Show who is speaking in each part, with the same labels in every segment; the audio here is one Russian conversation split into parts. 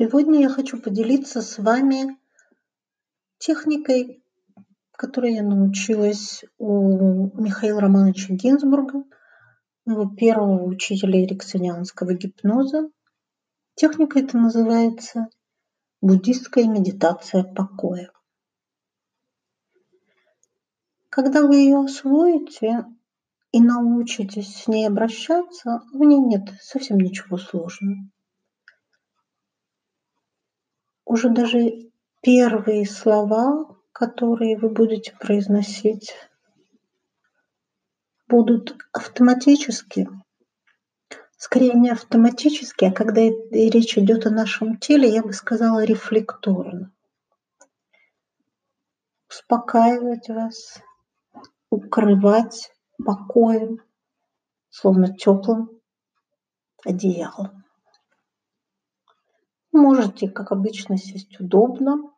Speaker 1: Сегодня я хочу поделиться с вами техникой, которой я научилась у Михаила Романовича Гинзбурга, его первого учителя эриксонианского гипноза. Техника эта называется буддистская медитация покоя. Когда вы ее освоите и научитесь с ней обращаться, в ней нет совсем ничего сложного. Уже даже первые слова, которые вы будете произносить, будут автоматически, скорее не автоматически, а когда речь идет о нашем теле, я бы сказала рефлекторно. Успокаивать вас, укрывать покоем, словно теплым одеялом. Можете, как обычно, сесть удобно,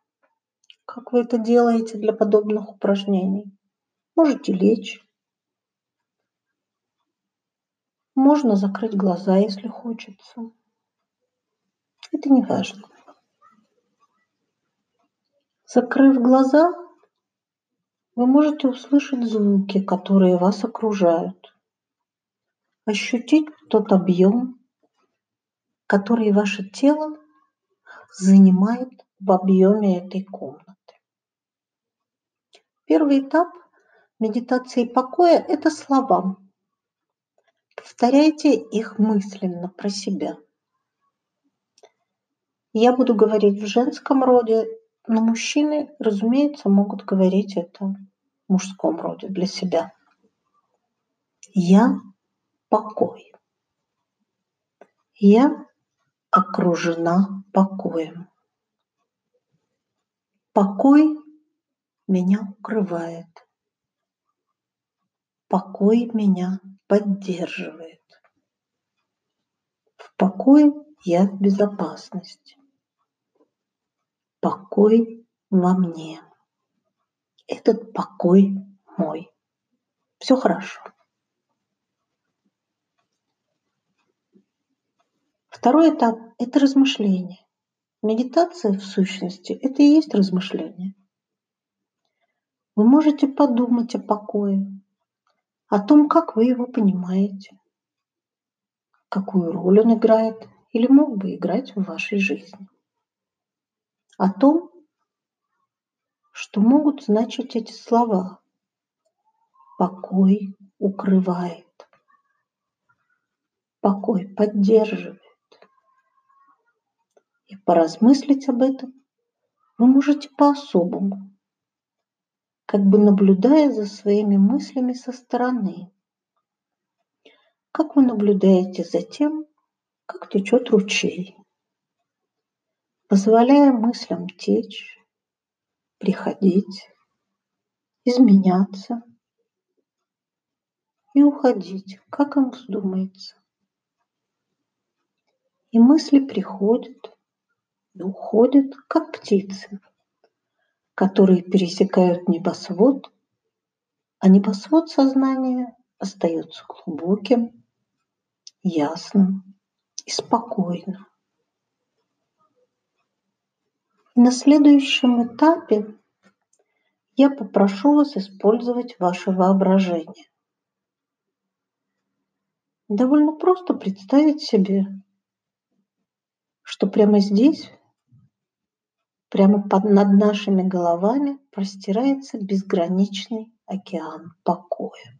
Speaker 1: как вы это делаете для подобных упражнений. Можете лечь. Можно закрыть глаза, если хочется. Это не важно. Закрыв глаза, вы можете услышать звуки, которые вас окружают, ощутить тот объем, который ваше тело занимает в объеме этой комнаты. Первый этап медитации покоя – это слова. Повторяйте их мысленно про себя. Я буду говорить в женском роде, но мужчины, разумеется, могут говорить это в мужском роде для себя. Я покой. Я окружена покоем. Покой меня укрывает. Покой меня поддерживает. В покое я в безопасности. Покой во мне. Этот покой мой. Все хорошо. Второй этап – это размышление. Медитация, в сущности, это и есть размышление. Вы можете подумать о покое, о том, как вы его понимаете, какую роль он играет или мог бы играть в вашей жизни, о том, что могут значить эти слова. Покой укрывает, покой поддерживает, и поразмыслить об этом вы можете по-особому, как бы наблюдая за своими мыслями со стороны. Как вы наблюдаете за тем, как течет ручей, позволяя мыслям течь, приходить, изменяться и уходить, как им вздумается. И мысли приходят, и уходят, как птицы, которые пересекают небосвод, а небосвод сознания остается глубоким, ясным и спокойным. На следующем этапе я попрошу вас использовать ваше воображение. Довольно просто представить себе, что прямо здесь Прямо под, над нашими головами простирается безграничный океан покоя.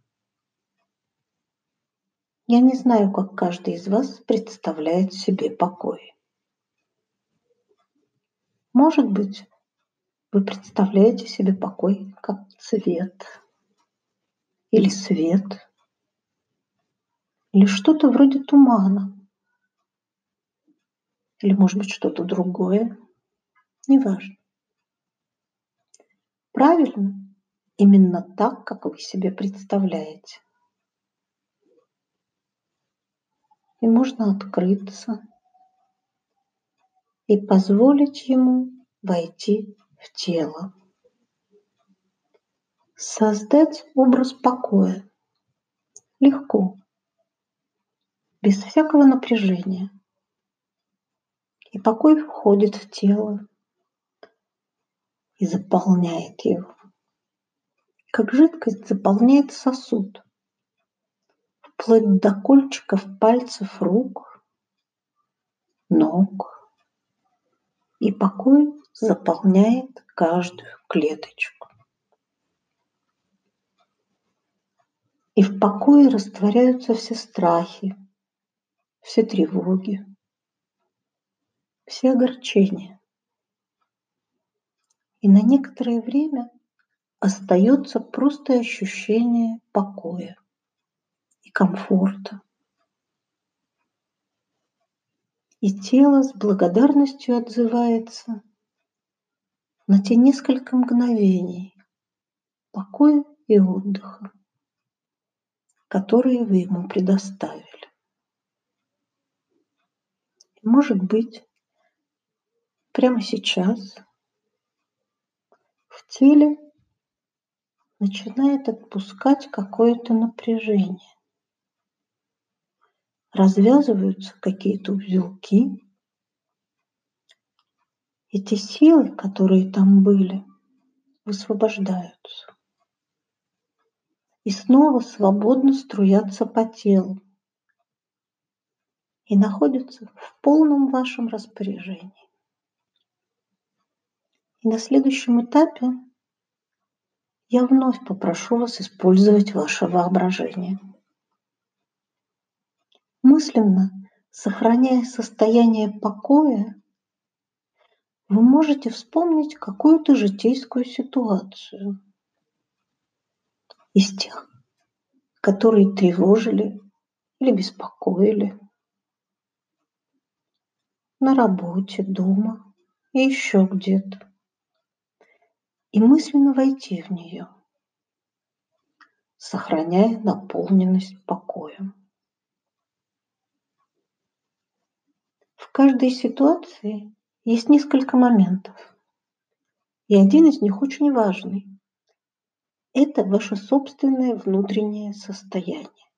Speaker 1: Я не знаю, как каждый из вас представляет себе покой. Может быть, вы представляете себе покой как цвет или свет, или что-то вроде тумана, или, может быть, что-то другое, неважно. Правильно, именно так, как вы себе представляете. И можно открыться и позволить ему войти в тело. Создать образ покоя легко, без всякого напряжения. И покой входит в тело и заполняет его. Как жидкость заполняет сосуд, вплоть до кольчиков пальцев рук, ног. И покой заполняет каждую клеточку. И в покое растворяются все страхи, все тревоги, все огорчения. И на некоторое время остается просто ощущение покоя и комфорта. И тело с благодарностью отзывается на те несколько мгновений покоя и отдыха, которые вы ему предоставили. Может быть, прямо сейчас теле начинает отпускать какое-то напряжение. Развязываются какие-то узелки. Эти силы, которые там были, высвобождаются. И снова свободно струятся по телу и находятся в полном вашем распоряжении. И на следующем этапе я вновь попрошу вас использовать ваше воображение. Мысленно, сохраняя состояние покоя, вы можете вспомнить какую-то житейскую ситуацию из тех, которые тревожили или беспокоили на работе, дома и еще где-то. И мысленно войти в нее, сохраняя наполненность покоем. В каждой ситуации есть несколько моментов, и один из них очень важный. Это ваше собственное внутреннее состояние.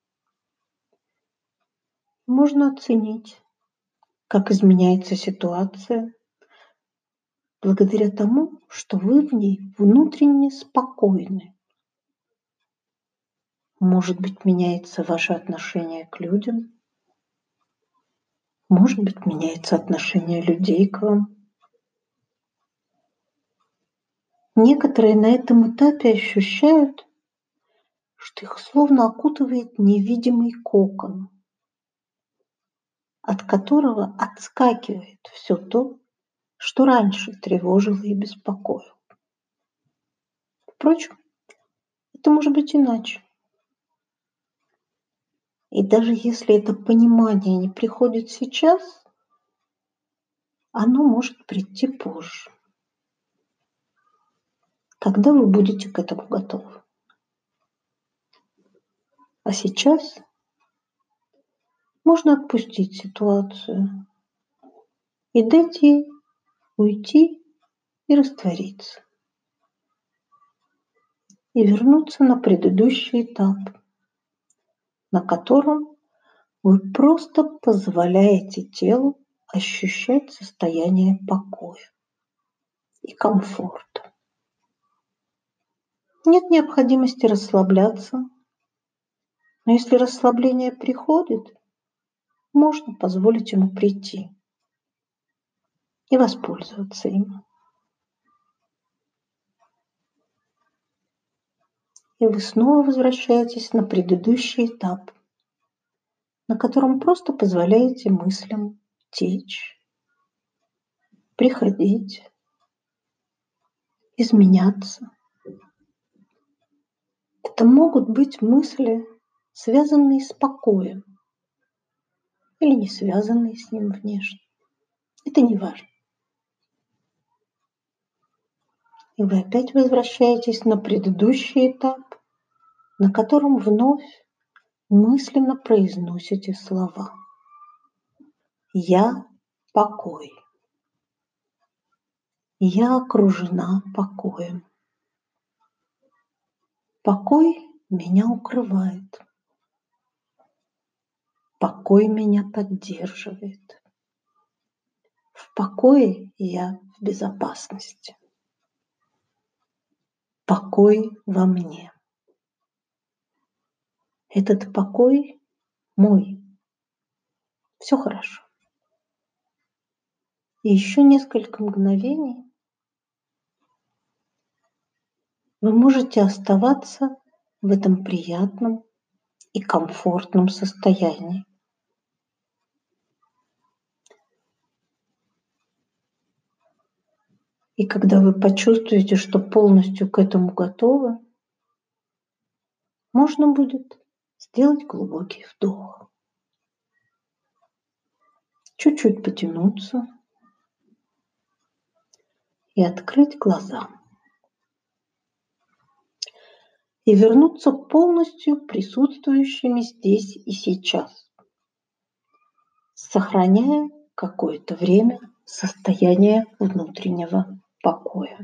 Speaker 1: Можно оценить, как изменяется ситуация, благодаря тому, что вы в ней внутренне спокойны. Может быть, меняется ваше отношение к людям, может быть, меняется отношение людей к вам. Некоторые на этом этапе ощущают, что их словно окутывает невидимый кокон – от которого отскакивает все то, что раньше тревожило и беспокоило. Впрочем, это может быть иначе. И даже если это понимание не приходит сейчас, оно может прийти позже, когда вы будете к этому готовы. А сейчас можно отпустить ситуацию и дать ей уйти и раствориться. И вернуться на предыдущий этап, на котором вы просто позволяете телу ощущать состояние покоя и комфорта. Нет необходимости расслабляться, но если расслабление приходит, можно позволить ему прийти и воспользоваться им. И вы снова возвращаетесь на предыдущий этап, на котором просто позволяете мыслям течь, приходить, изменяться. Это могут быть мысли, связанные с покоем, или не связанные с ним внешне. Это не важно. И вы опять возвращаетесь на предыдущий этап, на котором вновь мысленно произносите слова. Я покой. Я окружена покоем. Покой меня укрывает. Покой меня поддерживает. В покое я в безопасности. Покой во мне. Этот покой мой. Все хорошо. И еще несколько мгновений вы можете оставаться в этом приятном и комфортном состоянии. И когда вы почувствуете, что полностью к этому готовы, можно будет сделать глубокий вдох. Чуть-чуть потянуться и открыть глаза. И вернуться полностью присутствующими здесь и сейчас, сохраняя какое-то время состояние внутреннего покоя.